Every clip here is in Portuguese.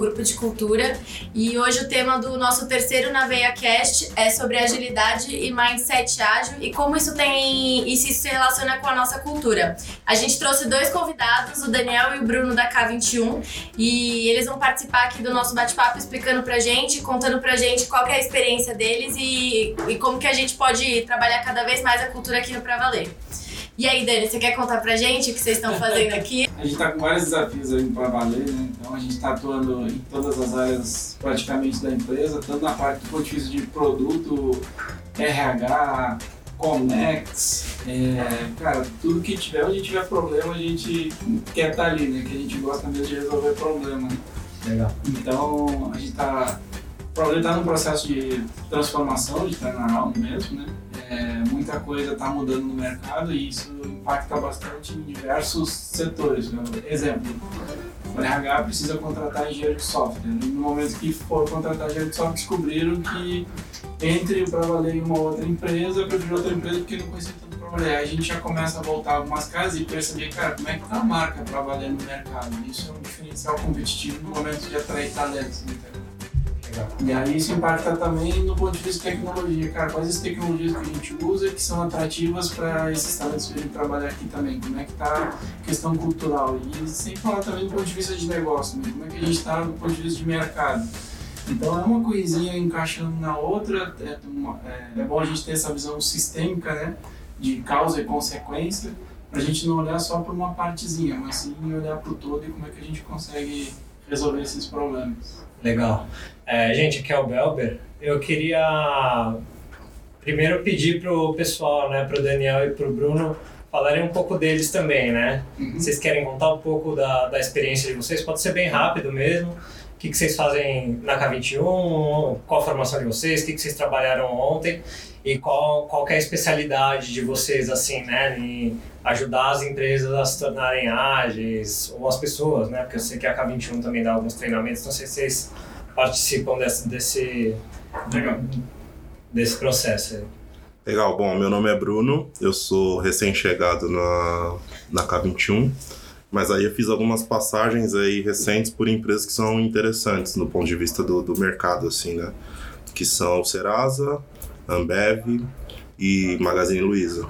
grupo de cultura. E hoje o tema do nosso terceiro Na Veia Cast é sobre agilidade e mindset ágil e como isso tem isso se relaciona com a nossa cultura. A gente trouxe dois convidados, o Daniel e o Bruno da K21, e eles vão participar aqui do nosso bate-papo explicando pra gente, contando pra gente qual é a experiência deles e, e como que a gente pode trabalhar cada vez mais a cultura aqui no Pra Valer. E aí, Dani, você quer contar pra gente o que vocês estão fazendo aqui? a gente está com vários desafios aí para valer, né? Então a gente está atuando em todas as áreas praticamente da empresa, tanto na parte do ponto de vista de produto, RH, Comex, é, cara, tudo que tiver, onde tiver problema, a gente quer estar tá ali, né? Que a gente gosta mesmo de resolver problema. Né? Legal. Então a gente está. O problema está num processo de transformação, de turnaround mesmo, né? É, muita coisa está mudando no mercado e isso impacta bastante em diversos setores. Né? Exemplo, o RH precisa contratar engenheiro de software. No momento que for contratar engenheiro de software, descobriram que entre para valer em uma outra empresa, prefiro outra empresa porque não conhecia tanto para valer. Aí a gente já começa a voltar algumas casas e perceber, cara, como é que tá a marca para valer no mercado. Isso é um diferencial competitivo no momento de atrair talentos. Entendeu? E aí isso impacta também no ponto de vista de tecnologia, cara, quais as tecnologias que a gente usa que são atrativas para esses talentos virem trabalhar aqui também, como é que está a questão cultural e sem falar também do ponto de vista de negócio, né? como é que a gente está do ponto de vista de mercado. Então é uma coisinha encaixando na outra, é, é, é bom a gente ter essa visão sistêmica, né, de causa e consequência, para a gente não olhar só por uma partezinha, mas sim olhar para o todo e como é que a gente consegue resolver esses problemas. Legal. É, gente, aqui é o Belber. Eu queria primeiro pedir pro pessoal, né, pro Daniel e pro Bruno falarem um pouco deles também, né? Uhum. Vocês querem contar um pouco da, da experiência de vocês? Pode ser bem rápido mesmo. O que, que vocês fazem na K21? Qual a formação de vocês? O que, que vocês trabalharam ontem? E qual, qual é a especialidade de vocês, assim, né? Em ajudar as empresas a se tornarem ágeis, ou as pessoas, né? Porque eu sei que a K21 também dá alguns treinamentos, não sei se vocês participam desse, desse, desse processo. Legal, bom, meu nome é Bruno, eu sou recém-chegado na, na K21, mas aí eu fiz algumas passagens aí recentes por empresas que são interessantes no ponto de vista do, do mercado, assim, né? Que são Serasa, Ambev e Magazine Luiza.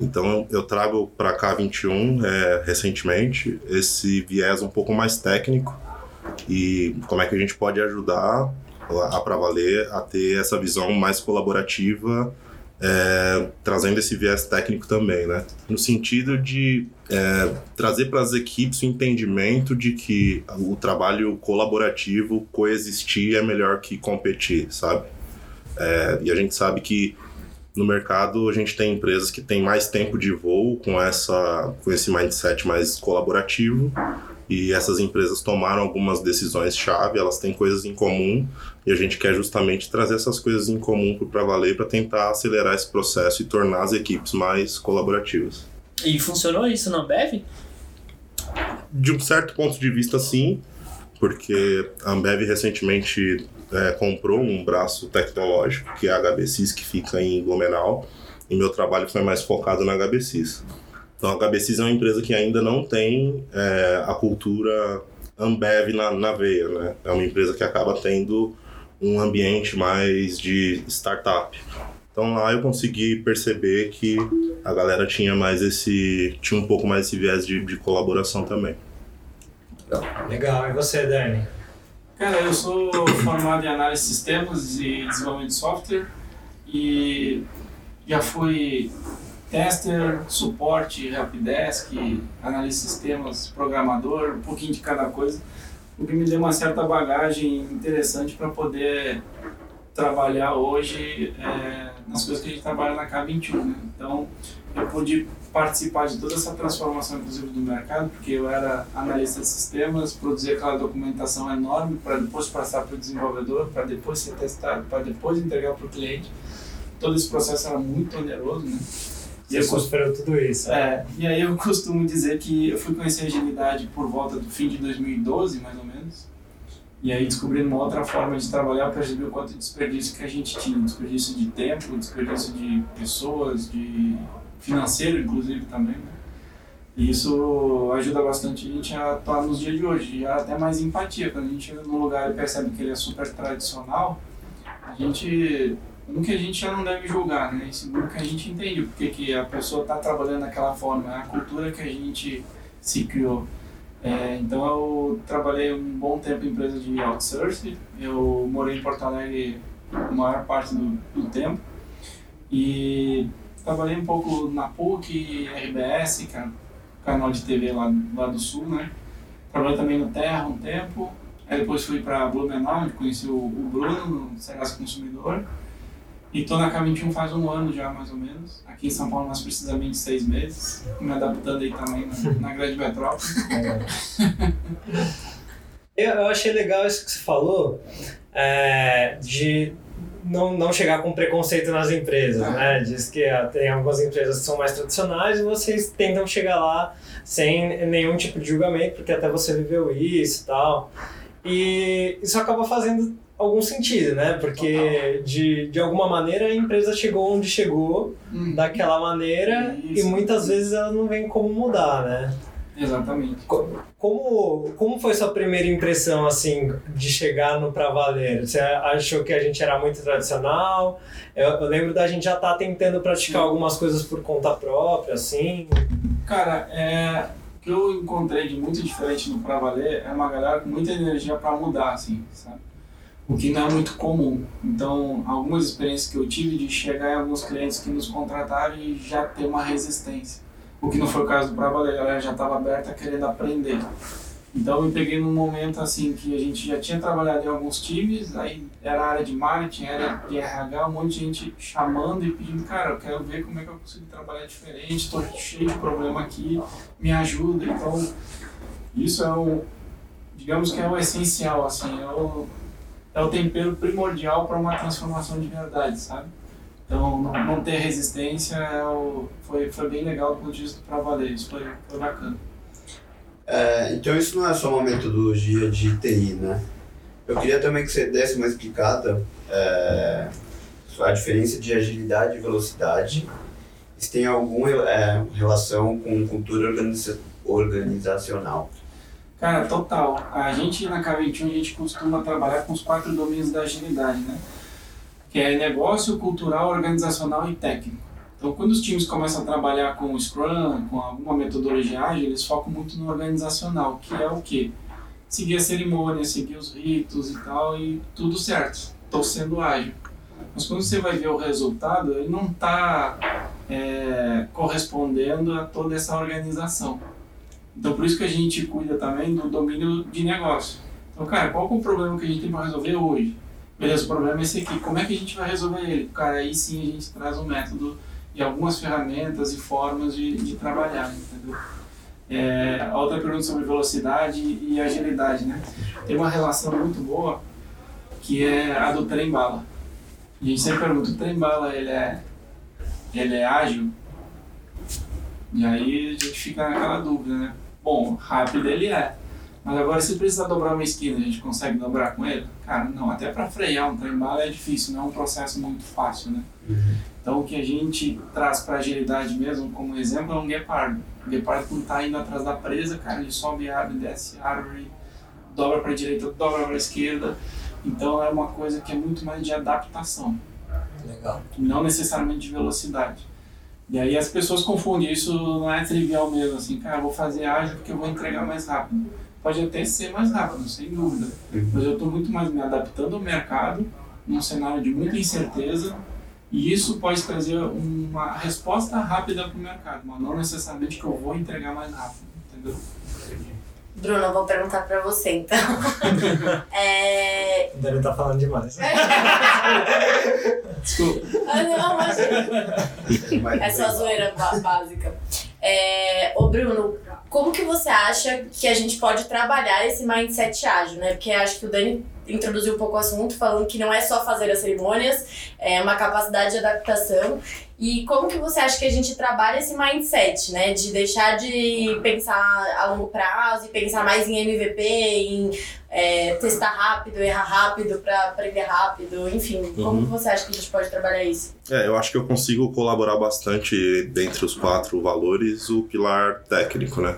Então eu trago para K21 é, recentemente esse viés um pouco mais técnico e como é que a gente pode ajudar a para valer a ter essa visão mais colaborativa é, trazendo esse viés técnico também, né? No sentido de é, trazer para as equipes o entendimento de que o trabalho colaborativo, coexistir é melhor que competir, sabe? É, e a gente sabe que no mercado a gente tem empresas que têm mais tempo de voo com, essa, com esse mindset mais colaborativo e essas empresas tomaram algumas decisões chave, elas têm coisas em comum e a gente quer justamente trazer essas coisas em comum para valer para tentar acelerar esse processo e tornar as equipes mais colaborativas. E funcionou isso na Ambev? De um certo ponto de vista, sim, porque a Ambev recentemente é, comprou um braço tecnológico, que é a HBCIS, que fica em Blumenau, e meu trabalho foi mais focado na HBCIS. Então a HBCIS é uma empresa que ainda não tem é, a cultura Ambev na, na veia, né? É uma empresa que acaba tendo um ambiente mais de startup. Então lá eu consegui perceber que a galera tinha mais esse. tinha um pouco mais esse viés de, de colaboração também. Legal, e você, Dani? Cara, eu sou formado em análise de sistemas e desenvolvimento de software e já fui tester, suporte, helpdesk, analista de sistemas, programador, um pouquinho de cada coisa, o que me deu uma certa bagagem interessante para poder trabalhar hoje é, nas coisas que a gente trabalha na K21. Né? Então, eu pude participar de toda essa transformação, inclusive, do mercado, porque eu era analista de sistemas, produzia aquela documentação enorme para depois passar para o desenvolvedor, para depois ser testado, para depois entregar para o cliente. Todo esse processo era muito oneroso, né? E eu superou tudo isso. É, e aí eu costumo dizer que eu fui conhecer a agilidade por volta do fim de 2012, mais ou menos. E aí descobrindo uma outra forma de trabalhar, percebi o quanto de desperdício que a gente tinha. Desperdício de tempo, desperdício de pessoas, de financeiro, inclusive, também. Né? E isso ajuda bastante a gente a atuar nos dias de hoje, e até mais empatia. Quando a gente chega num lugar e percebe que ele é super tradicional, a gente. Um que a gente já não deve julgar, né? E segundo que a gente entende porque que a pessoa está trabalhando daquela forma, é a cultura que a gente se criou. É, então eu trabalhei um bom tempo em empresa de outsourcing, eu morei em Porto Alegre a maior parte do, do tempo e trabalhei um pouco na PUC, RBS, é canal de TV lá, lá do Sul, né? Trabalhei também no Terra um tempo, aí depois fui para Blumenau, onde conheci o, o Bruno, no Serasa Consumidor. E tô na K21 faz um ano já, mais ou menos. Aqui em São Paulo, mais precisamente seis meses. Me adaptando aí também na, na grande metrópole. Eu, eu achei legal isso que você falou, é, de não, não chegar com preconceito nas empresas, né? Diz que ah, tem algumas empresas que são mais tradicionais e vocês tentam chegar lá sem nenhum tipo de julgamento, porque até você viveu isso e tal. E isso acaba fazendo algum sentido, né? Porque de, de alguma maneira a empresa chegou onde chegou Hum, daquela maneira e Isso. muitas vezes ela não vem como mudar, né? Exatamente. Como, como foi sua primeira impressão, assim, de chegar no Pra Valer? Você achou que a gente era muito tradicional? Eu, eu lembro da gente já estar tentando praticar Sim. algumas coisas por conta própria, assim. Cara, é, o que eu encontrei de muito diferente no Pra Valer é uma galera com muita energia para mudar, assim, sabe? O que não é muito comum. Então, algumas experiências que eu tive de chegar em alguns clientes que nos contrataram e já ter uma resistência. O que não foi o caso do Valer, a galera já estava aberta querendo aprender. Então, eu me peguei num momento assim que a gente já tinha trabalhado em alguns times, aí era área de marketing, área de RH, um monte de gente chamando e pedindo, cara, eu quero ver como é que eu consigo trabalhar diferente, estou cheio de problema aqui, me ajuda. Então, isso é o, digamos que é o essencial, assim, é o, é o tempero primordial para uma transformação de verdade, sabe? Então, não, ter resistência é o, foi, foi bem legal do ponto de vista para valer, isso foi, foi bacana. É, então isso não é só uma metodologia de TI, né? Eu queria também que você desse uma explicada é, a diferença de agilidade e velocidade. Se tem alguma é, relação com cultura organiza- organizacional. Cara, total. A gente na K21 a gente costuma trabalhar com os quatro domínios da agilidade, né? Que é negócio, cultural, organizacional e técnico. Então, quando os times começam a trabalhar com o Scrum, com alguma metodologia ágil, eles focam muito no organizacional, que é o quê? Seguir a cerimônia, seguir os ritos e tal, e tudo certo. Estou sendo ágil. Mas quando você vai ver o resultado, ele não está correspondendo a toda essa organização. Então, por isso que a gente cuida também do domínio de negócio. Então, cara, qual é o problema que a gente tem para resolver hoje? Beleza, o problema é esse aqui. Como é que a gente vai resolver ele? Cara, aí sim a gente traz um método e algumas ferramentas e formas de, de trabalhar, entendeu? É, a outra pergunta sobre velocidade e agilidade, né? Tem uma relação muito boa que é a do trem-bala. A gente sempre pergunta, o trem-bala, ele é, ele é ágil? E aí a gente fica naquela dúvida, né? Bom, rápido ele é. Mas agora se precisar dobrar uma esquina, a gente consegue dobrar com ele? Cara, não. Até para frear um trem-bala é difícil, não é um processo muito fácil, né? Então o que a gente traz para agilidade mesmo, como exemplo, é um guepardo. O guepardo quando tá indo atrás da presa, cara, ele sobe árvore, desce árvore, dobra para direita, dobra para esquerda. Então é uma coisa que é muito mais de adaptação Legal. não necessariamente de velocidade. E aí as pessoas confundem, isso não é trivial mesmo, assim, cara, eu vou fazer ágil porque eu vou entregar mais rápido. Pode até ser mais rápido, sem dúvida, mas eu estou muito mais me adaptando ao mercado, num cenário de muita incerteza, e isso pode trazer uma resposta rápida para o mercado, mas não necessariamente que eu vou entregar mais rápido, entendeu? Bruno, eu vou perguntar pra você então. é... Deve estar falando demais. Desculpa. Ah, não, imagina. É só zoeira básica. É, ô Bruno, como que você acha que a gente pode trabalhar esse mindset ágil, né? Porque acho que o Dani introduziu um pouco o assunto, falando que não é só fazer as cerimônias, é uma capacidade de adaptação. E como que você acha que a gente trabalha esse mindset, né? De deixar de pensar a longo prazo e pensar mais em MVP, em é, testar rápido, errar rápido para aprender rápido, enfim. Como Uhum. você acha que a gente pode trabalhar isso? É, eu acho que eu consigo colaborar bastante dentre os quatro valores o pilar técnico, né?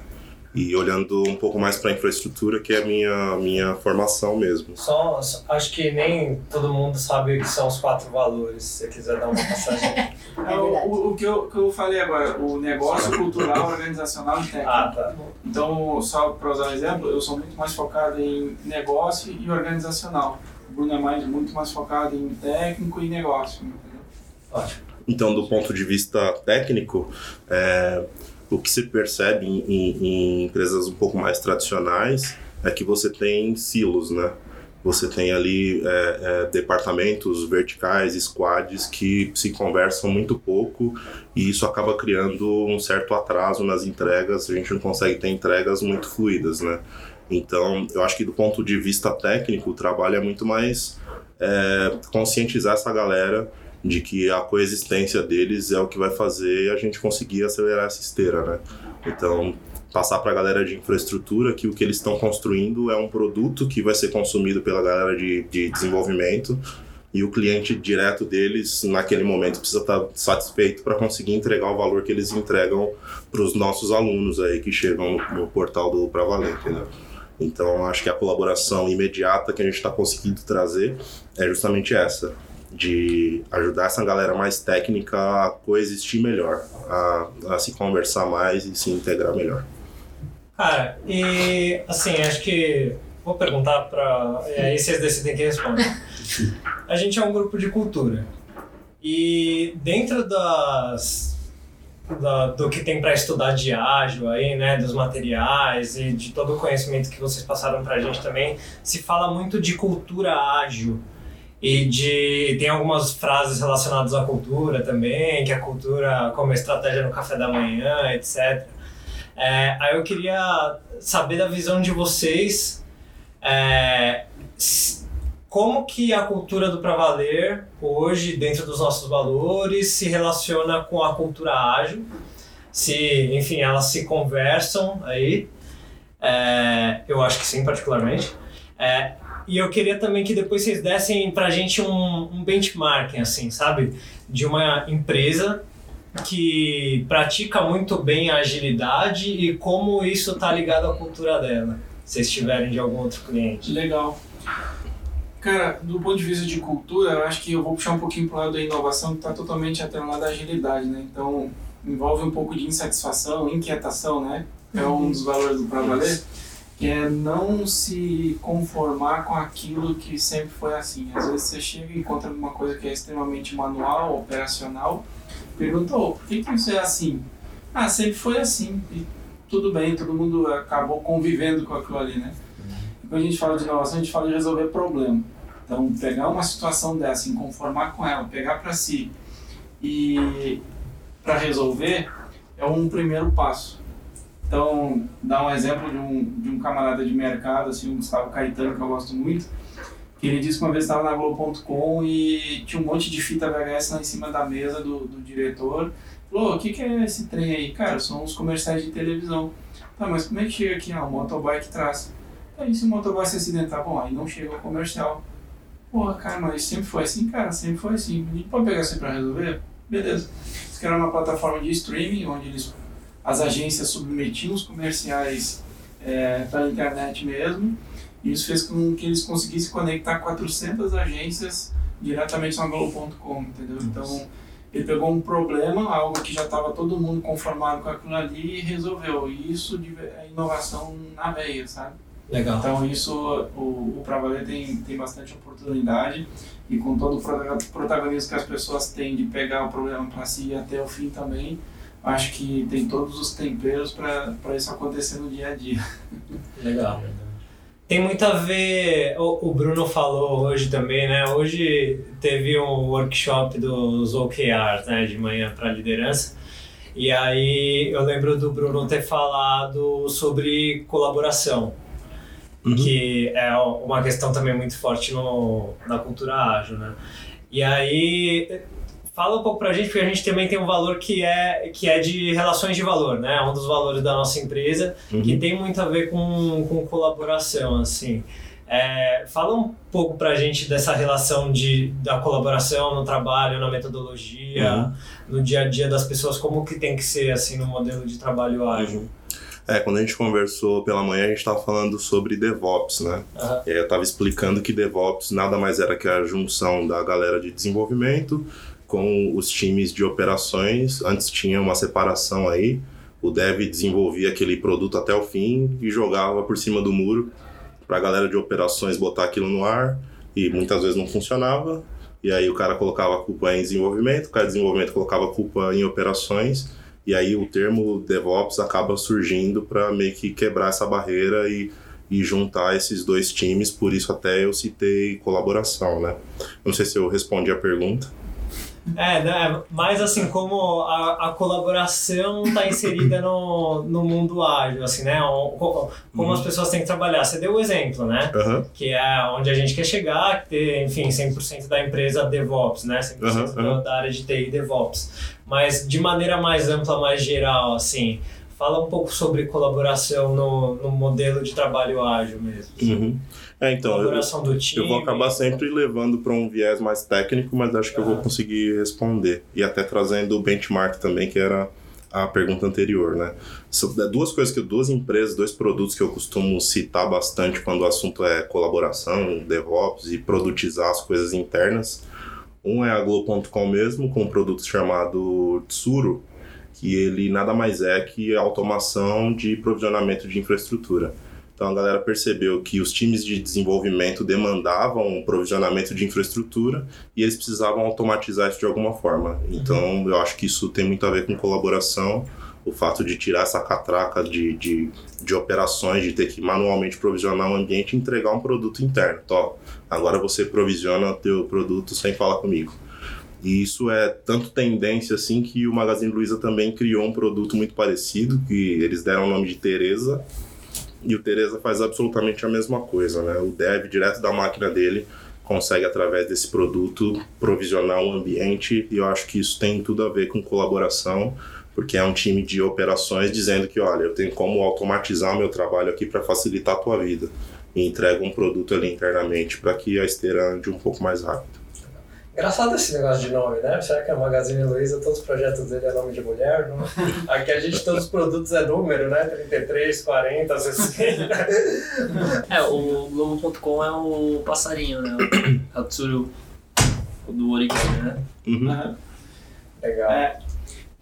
E olhando um pouco mais para a infraestrutura, que é a minha, minha formação mesmo. Só, só- acho que nem todo mundo sabe o que são os quatro valores. Se você quiser dar uma passagem. É, verdade. o, o que, eu, que eu falei agora, o negócio cultural, organizacional e técnico. ah, tá. Então, só para usar um exemplo, eu sou muito mais focado em negócio e organizacional. O Bruno é mais, muito mais focado em técnico e negócio. Entendeu? Ótimo. Então, do ponto de vista técnico, é, o que se percebe em, em- em empresas um pouco mais tradicionais é que você tem silos, né? Você tem ali é, é, departamentos verticais, squads que se conversam muito pouco e isso acaba criando um certo atraso nas entregas. A gente não consegue ter entregas muito fluidas, né? Então, eu acho que do ponto de vista técnico, o trabalho é muito mais é, conscientizar essa galera de que a coexistência deles é o que vai fazer a gente conseguir acelerar essa esteira, né? Então, passar para a galera de infraestrutura que o que eles estão construindo é um produto que vai ser consumido pela galera de, de desenvolvimento e o cliente direto deles, naquele momento, precisa estar satisfeito para conseguir entregar o valor que eles entregam para os nossos alunos aí que chegam no, no portal do Pra Valer? Então, acho que a colaboração imediata que a gente está conseguindo trazer é justamente essa de ajudar essa galera mais técnica a coexistir melhor, a, a se conversar mais e se integrar melhor. Cara, e assim, acho que. Vou perguntar pra. E aí vocês decidem quem responde. A gente é um grupo de cultura. E dentro das. da- do que tem para estudar de ágil aí, né, dos materiais e de todo o conhecimento que vocês passaram pra gente também, se fala muito de cultura ágil e de tem algumas frases relacionadas à cultura também, que a cultura como estratégia no café da manhã, etc. É, aí eu queria saber da visão de vocês é, como que a cultura do Pra Valer hoje, dentro dos nossos valores, se relaciona com a cultura ágil, se, enfim, elas se conversam aí, É, eu acho que sim, particularmente. É, e eu queria também que depois vocês dessem pra gente um, um benchmarking, assim, sabe? De uma empresa que pratica muito bem a agilidade e como isso está ligado à cultura dela, se vocês tiverem de algum outro cliente. Legal. Cara, do ponto de vista de cultura, eu acho que eu vou puxar um pouquinho pro lado da inovação, que está totalmente atrelado à agilidade, né? Então, envolve um pouco de insatisfação, inquietação, né? É um dos valores do Pra Valer, que é não se conformar com aquilo que sempre foi assim. Às vezes você chega e encontra uma coisa que é extremamente manual, operacional, pergunta, "Ô, por que, que isso é assim? Ah, sempre foi assim. E tudo bem, todo mundo acabou convivendo com aquilo ali, né? E quando a gente fala de inovação, a gente fala de resolver problema. Então, pegar uma situação dessa, conformar com ela, pegar para si e para resolver é um primeiro passo. Então, dar um exemplo de um, de um camarada de mercado, assim, o Gustavo Caetano, que eu gosto muito, que ele disse que uma vez estava na Globo.com e tinha um monte de fita VHS lá em cima da mesa do, do diretor. Falou, o que, que é esse trem aí? Cara, são os comerciais de televisão. Tá, mas como é que chega aqui? Ah, o motoboy que traz. Aí se o motoboy se acidentar, bom, aí não chega o comercial. Porra, cara, mas sempre foi assim, cara, sempre foi assim. Gente pode pegar isso pra resolver? Beleza. Isso que era uma plataforma de streaming, onde eles, as agências submetiam os comerciais é, pela internet mesmo. E isso fez com que eles conseguissem conectar 400 agências diretamente na Globo.com, entendeu? Então, ele pegou um problema, algo que já estava todo mundo conformado com aquilo ali e resolveu. E isso é inovação na veia, sabe? Legal. Então isso, o, o Pra Valer tem, tem bastante oportunidade e com todo o prota- protagonismo que as pessoas têm de pegar o problema para si até o fim também, acho que tem todos os temperos para isso acontecer no dia a dia. Legal. Tem muito a ver, o, o Bruno falou hoje também, né? Hoje teve um workshop dos OKRs, né, de manhã para liderança. E aí eu lembro do Bruno ter falado sobre colaboração, Uhum. que é uma questão também muito forte no, na cultura ágil, né? E aí fala um pouco pra gente, porque a gente também tem um valor que é, que é de relações de valor, né? Um dos valores da nossa empresa que Uhum. tem muito a ver com, com colaboração, assim. É, fala um pouco pra gente dessa relação de, da colaboração no trabalho, na metodologia, Uhum. no dia a dia das pessoas, como que tem que ser assim no modelo de trabalho ágil. É, quando a gente conversou pela manhã, a gente estava falando sobre DevOps, né? Aham. E aí eu estava explicando que DevOps nada mais era que a junção da galera de desenvolvimento com os times de operações. Antes tinha uma separação aí. O dev desenvolvia aquele produto até o fim e jogava por cima do muro para a galera de operações botar aquilo no ar e muitas vezes não funcionava. E aí o cara colocava a culpa em desenvolvimento, o cara de desenvolvimento colocava a culpa em operações. E aí o termo DevOps acaba surgindo para meio que quebrar essa barreira e, e juntar esses dois times, por isso até eu citei colaboração, né? Não sei se eu respondi a pergunta. É, né? Mas assim, como a, a colaboração está inserida no, no mundo ágil, assim, né? O- co- Como Uhum. as pessoas têm que trabalhar. Você deu o exemplo, né? Aham, Que é onde a gente quer chegar, ter, enfim, 100% da empresa DevOps, né? 100% Aham, da- aham. da área de TI DevOps. Mas de maneira mais ampla, mais geral, assim, fala um pouco sobre colaboração no, no modelo de trabalho ágil mesmo. Uhum. É, então, eu, colaboração do time. eu vou acabar sempre levando para um viés mais técnico, mas acho que eu vou Aham. conseguir responder. E até trazendo o benchmark também, que era a pergunta anterior, né? São duas coisas que duas empresas, dois produtos que eu costumo citar bastante quando o assunto é colaboração, DevOps e produtizar as coisas internas. Um é a Globo.com mesmo, com um produto chamado Tsuru, que ele nada mais é que a automação de provisionamento de infraestrutura. Então a galera percebeu que os times de desenvolvimento demandavam um provisionamento de infraestrutura e eles precisavam automatizar isso de alguma forma. Então eu acho que isso tem muito a ver com colaboração, o fato de tirar essa catraca de, de, de operações, de ter que manualmente provisionar um ambiente e entregar um produto interno. Então, agora você provisiona o teu produto sem falar comigo. E isso é tanto tendência assim que o Magazine Luiza também criou um produto muito parecido, que eles deram o nome de Teresa, e o Teresa faz absolutamente a mesma coisa, né? O dev, direto da máquina dele, consegue, através desse produto, provisionar um ambiente, e eu acho que isso tem tudo a ver com colaboração, porque é um time de operações dizendo que, olha, eu tenho como automatizar meu trabalho aqui para facilitar a tua vida. E entrega um produto ali internamente para que a esteira ande um pouco mais rápido. Engraçado esse negócio de nome, né? Será que a Magazine Luiza, todos os projetos dele é nome de mulher? Não? Aqui a gente, todos os produtos é número, né? 33, 40, 60. É, o Globo.com é o passarinho, né? É o Tsuru. O do origami, né? Uhum. Legal. É,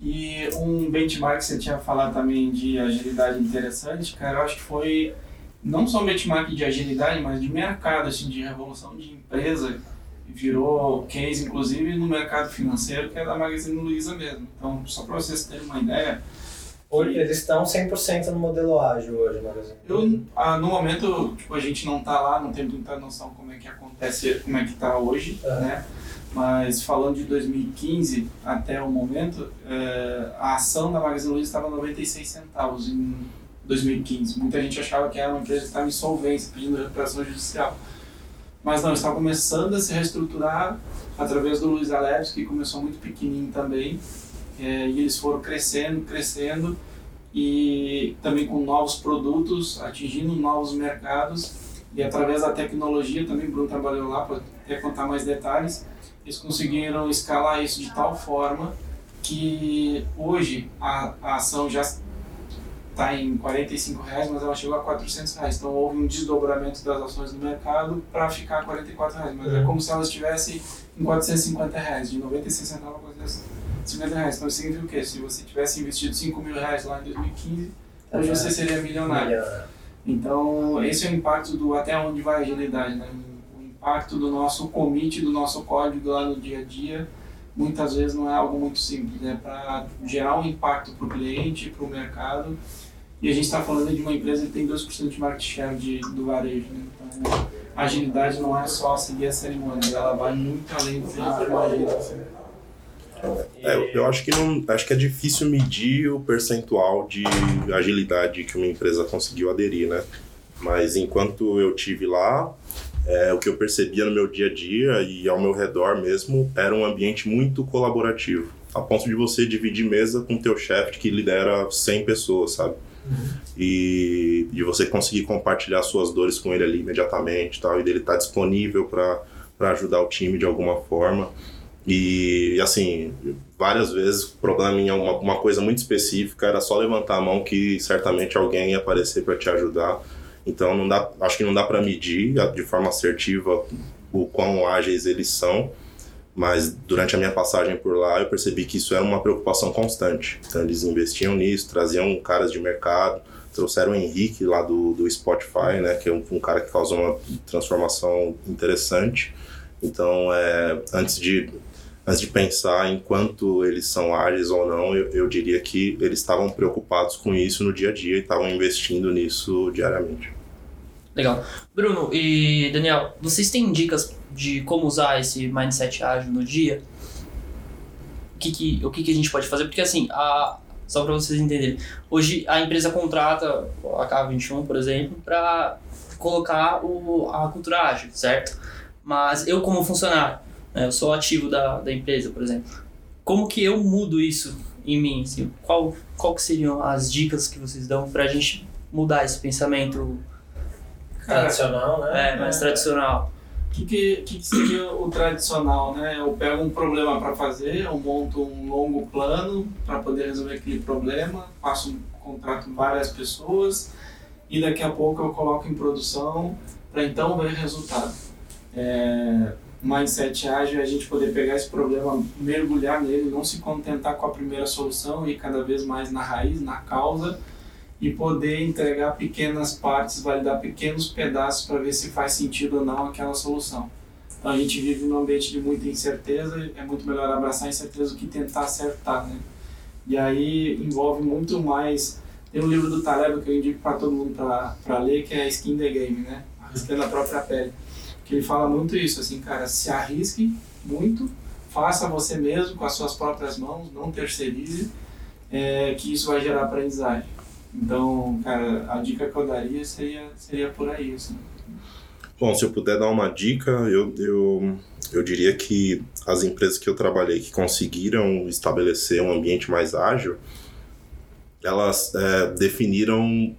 e um benchmark que você tinha falado também de agilidade interessante, cara, eu acho que foi não só um benchmark de agilidade, mas de mercado, assim, de revolução de empresa. Virou case, inclusive, no mercado financeiro, que é da Magazine Luiza mesmo. Então, só para vocês terem uma ideia, Hoje eles estão 100% no modelo ágil hoje, Magazine. eu, ah, no momento, tipo, a gente não tá lá, não tem muita noção como é que acontece, como é que tá hoje, Aham. né? Mas falando de 2015 até o momento, eh, a ação da Magazine Luiza estava 96 centavos em 2015. Muita gente achava que era uma empresa que estava em insolvência, pedindo recuperação judicial. Mas não, está começando a se reestruturar através do Luiz Aleves, que começou muito pequenininho também. eh, e eles foram crescendo, crescendo e também com novos produtos, atingindo novos mercados. E através da tecnologia, também o Bruno trabalhou lá para até contar mais detalhes, eles conseguiram escalar isso de tal forma que hoje a, a ação já está em 45 reais, mas ela chegou a 400 reais. Então houve um desdobramento das ações no mercado para ficar a 44 reais. Mas é Uhum. como se ela estivesse em 450 reais, de 96 centavos a 450 reais. Então isso significa o quê? Se você tivesse investido 5 mil reais lá em 2015, hoje você seria milionário. Então, esse é o impacto do até onde vai a agilidade, né? O impacto do nosso commit, do nosso código lá no dia a dia, muitas vezes não é algo muito simples, é para gerar um impacto para o cliente, para o mercado. E a gente está falando de uma empresa que tem 2% de market share de, do varejo, né? Então, a agilidade não é só seguir a cerimônia, ela vai muito além do que a gente imagina. É, eu- eu acho que não, acho que é difícil medir o percentual de agilidade que uma empresa conseguiu aderir, né? Mas enquanto eu tive lá, é, o que eu percebia no meu dia a dia e ao meu redor mesmo era um ambiente muito colaborativo, a ponto de você dividir mesa com teu chefe que lidera 100 pessoas, sabe? E, e você conseguir compartilhar suas dores com ele ali imediatamente tal, e dele estar disponível para ajudar o time de alguma forma. E assim, várias vezes o problema em uma, uma coisa muito específica era só levantar a mão que certamente alguém ia aparecer para te ajudar. Então não dá, acho que não dá para medir de forma assertiva o quão ágeis eles são, mas durante a minha passagem por lá eu percebi que isso era uma preocupação constante. Então eles investiam nisso, traziam caras de mercado, trouxeram o Henrique lá do, do Spotify, né, que é um, um cara que causou uma transformação interessante. Então, é, antes de antes de pensar em quanto eles são ágeis ou não, eu, eu diria que eles estavam preocupados com isso no dia a dia e estavam investindo nisso diariamente. Legal. Bruno e Daniel, vocês têm dicas de como usar esse mindset ágil no dia? O que, que, o que, que a gente pode fazer? Porque assim, a, só para vocês entenderem, hoje a empresa contrata a K21, por exemplo, para colocar o, a cultura ágil, certo? Mas eu como funcionário, né? Eu sou ativo da, da empresa, por exemplo. Como que eu mudo isso em mim? Assim, qual, qual que seriam as dicas que vocês dão para a gente mudar esse pensamento tradicional, né? É, mais é. tradicional. O que, que, que, seria o tradicional, né? Eu pego um problema para fazer, eu monto um longo plano para poder resolver aquele problema, faço um contrato com várias pessoas e daqui a pouco eu coloco em produção para então ver resultado. É, mindset ágil é a gente poder pegar esse problema, mergulhar nele, não se contentar com a primeira solução e cada vez mais na raiz, na causa e poder entregar pequenas partes, validar pequenos pedaços para ver se faz sentido ou não aquela solução. Então a gente vive num ambiente de muita incerteza, é muito melhor abraçar a incerteza do que tentar acertar, né? E aí envolve muito mais. Tem um livro do Taleb que eu indico para todo mundo para ler, que é Skin the Game, né? Arriscando a própria pele que ele fala muito isso, assim, cara, se arrisque muito, faça você mesmo com as suas próprias mãos, não terceirize, é, que isso vai gerar aprendizagem. Então, cara, a dica que eu daria seria, seria por aí, assim. Bom, se eu puder dar uma dica, eu, eu, eu diria que as empresas que eu trabalhei que conseguiram estabelecer um ambiente mais ágil, elas é, definiram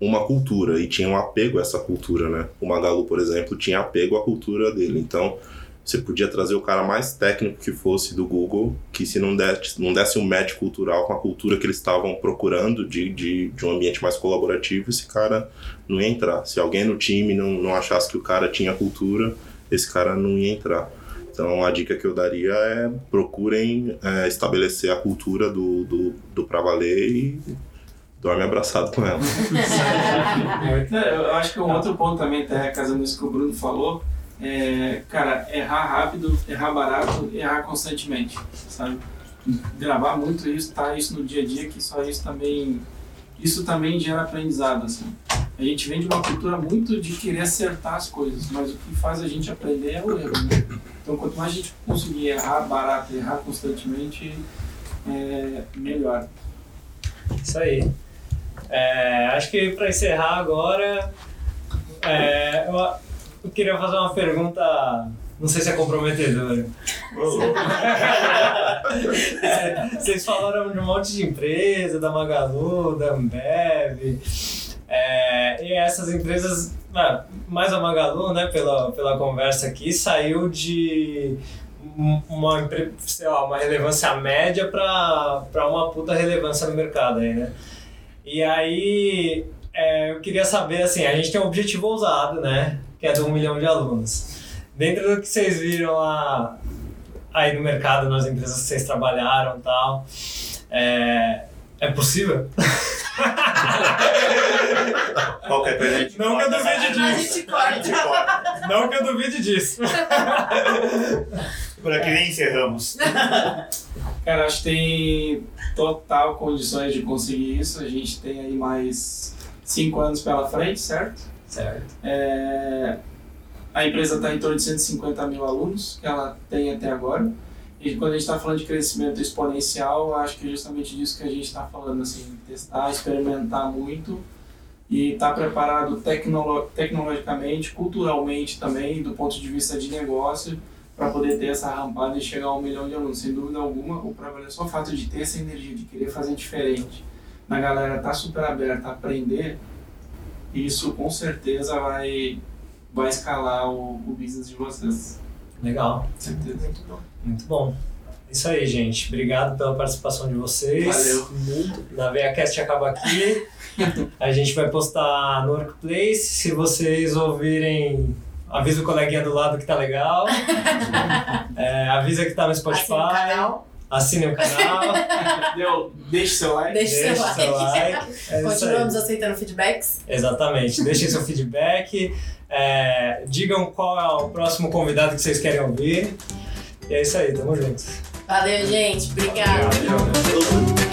uma cultura e tinha um apego a essa cultura, né? O Magalu, por exemplo, tinha apego à cultura dele. Então, você podia trazer o cara mais técnico que fosse do Google, que se não desse, não desse um match cultural com a cultura que eles estavam procurando de, de, de um ambiente mais colaborativo, esse cara não ia entrar. Se alguém no time não, não achasse que o cara tinha cultura, esse cara não ia entrar. Então a dica que eu daria é procurem é, estabelecer a cultura do, do, do pra valer e dorme abraçado com ela. eu acho que um outro ponto também, até casando isso que o Bruno falou, é, cara, errar rápido, errar barato, errar constantemente, sabe? Gravar muito isso, tá isso no dia a dia, que só isso também, isso também gera aprendizado, assim. A gente vem de uma cultura muito de querer acertar as coisas, mas o que faz a gente aprender é o erro, né? Então, quanto mais a gente conseguir errar barato, errar constantemente, é melhor. Isso aí. É, acho que para encerrar agora, é, eu, eu, queria fazer uma pergunta, não sei se é comprometedora. Vocês falaram de um monte de empresa, da Magalu, da Ambev, é, e essas empresas, ah, mais a Magalu, né, pela, pela conversa aqui, saiu de uma, sei lá, uma relevância média para uma puta relevância no mercado aí, né? E aí, é, eu queria saber, assim, a gente tem um objetivo ousado, né? Que é de um milhão de alunos. Dentro do que vocês viram lá, aí no mercado, nas empresas que vocês trabalharam e tal, é, é possível? Qualquer coisa a gente Não que eu duvide disso. A gente corta. Não que eu duvide disso. Por aqui nem encerramos. Cara, acho que tem total condições de conseguir isso. A gente tem aí mais cinco anos pela frente, certo? Certo. É... A empresa está em torno de 150 mil alunos que ela tem até agora. E quando a gente está falando de crescimento exponencial, acho que é justamente disso que a gente está falando, assim, testar, experimentar muito e estar tá preparado tecnolo tecnologicamente, culturalmente também, do ponto de vista de negócio, para poder ter essa rampada e chegar a um milhão de alunos. Sem dúvida alguma, o Prevalência é só o fato de ter essa energia, de querer fazer diferente, a galera tá super aberta a aprender, isso com certeza vai, vai escalar o, o business de vocês. Legal, Certeza. Muito bom. muito bom. Isso aí, gente. Obrigado pela participação de vocês. Valeu. Na VeiaCast acaba aqui. A gente vai postar no Workplace. Se vocês ouvirem, avisa o coleguinha do lado que tá legal. É, avisa que tá no Spotify. Assina o canal, Assine o canal. Deu, deixe seu like. deixe seu deixe seu like. like. É. Continuamos aceitando feedbacks. Exatamente. Deixem seu feedback. é, digam qual é o próximo convidado que vocês querem ouvir. E é isso aí, tamo junto. Valeu, gente. Obrigada. Valeu.